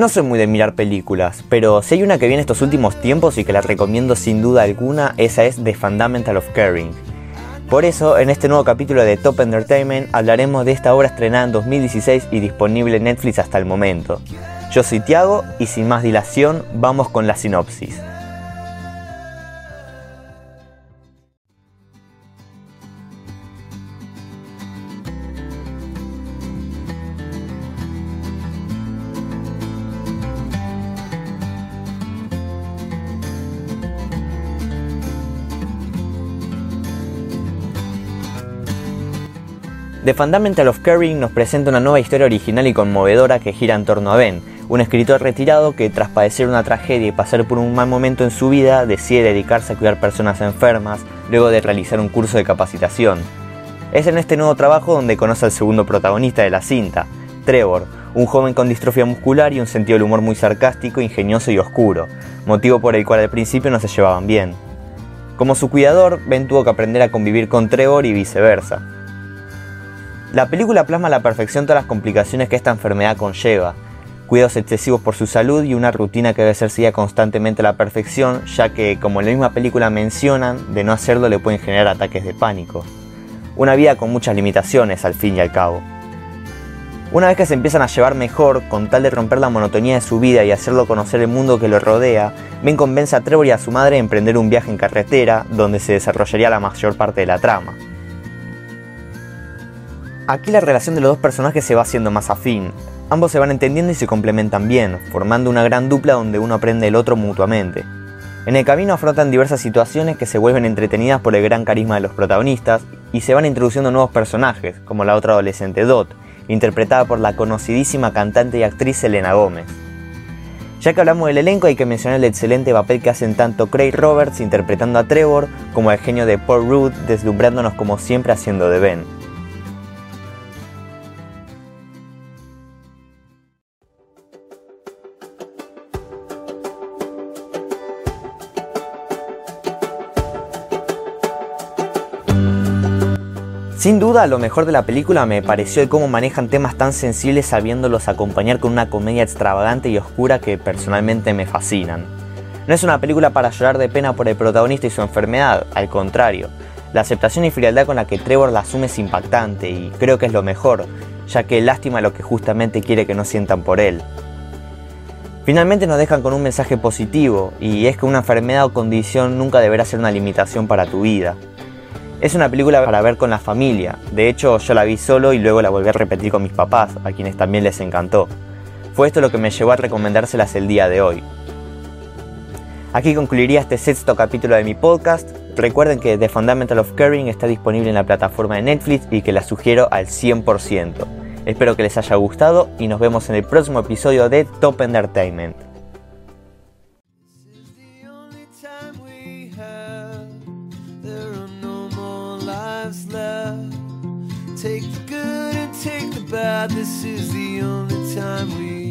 No soy muy de mirar películas, pero si hay una que viene estos últimos tiempos y que la recomiendo sin duda alguna, esa es The Fundamental of Caring. Por eso, en este nuevo capítulo de Top Entertainment hablaremos de esta obra estrenada en 2016 y disponible en Netflix hasta el momento. Yo soy Tiago y sin más dilación, vamos con la sinopsis. The Fundamental of Caring nos presenta una nueva historia original y conmovedora que gira en torno a Ben, un escritor retirado que tras padecer una tragedia y pasar por un mal momento en su vida decide dedicarse a cuidar personas enfermas luego de realizar un curso de capacitación. Es en este nuevo trabajo donde conoce al segundo protagonista de la cinta, Trevor, un joven con distrofia muscular y un sentido del humor muy sarcástico, ingenioso y oscuro, motivo por el cual al principio no se llevaban bien. Como su cuidador, Ben tuvo que aprender a convivir con Trevor y viceversa. La película plasma a la perfección todas las complicaciones que esta enfermedad conlleva, cuidados excesivos por su salud y una rutina que debe ser seguida constantemente a la perfección, ya que, como en la misma película mencionan, de no hacerlo le pueden generar ataques de pánico. Una vida con muchas limitaciones, al fin y al cabo. Una vez que se empiezan a llevar mejor, con tal de romper la monotonía de su vida y hacerlo conocer el mundo que lo rodea, Ben convence a Trevor y a su madre a emprender un viaje en carretera, donde se desarrollaría la mayor parte de la trama. Aquí la relación de los dos personajes se va haciendo más afín. Ambos se van entendiendo y se complementan bien, formando una gran dupla donde uno aprende del otro mutuamente. En el camino afrontan diversas situaciones que se vuelven entretenidas por el gran carisma de los protagonistas y se van introduciendo nuevos personajes, como la otra adolescente Dot, interpretada por la conocidísima cantante y actriz Elena Gómez. Ya que hablamos del elenco, hay que mencionar el excelente papel que hacen tanto Craig Roberts interpretando a Trevor como el genio de Paul Rudd deslumbrándonos como siempre haciendo de Ben. Sin duda, lo mejor de la película me pareció el cómo manejan temas tan sensibles sabiéndolos acompañar con una comedia extravagante y oscura que personalmente me fascinan. No es una película para llorar de pena por el protagonista y su enfermedad, al contrario. La aceptación y frialdad con la que Trevor la asume es impactante y creo que es lo mejor, ya que lástima lo que justamente quiere que no sientan por él. Finalmente nos dejan con un mensaje positivo, y es que una enfermedad o condición nunca deberá ser una limitación para tu vida. Es una película para ver con la familia. De hecho, yo la vi solo y luego la volví a repetir con mis papás, a quienes también les encantó. Fue esto lo que me llevó a recomendárselas el día de hoy. Aquí concluiría este sexto capítulo de mi podcast. Recuerden que The Fundamental of Caring está disponible en la plataforma de Netflix y que la sugiero al 100%. Espero que les haya gustado y nos vemos en el próximo episodio de Top Entertainment. love. Take the good and take the bad. This is the only time we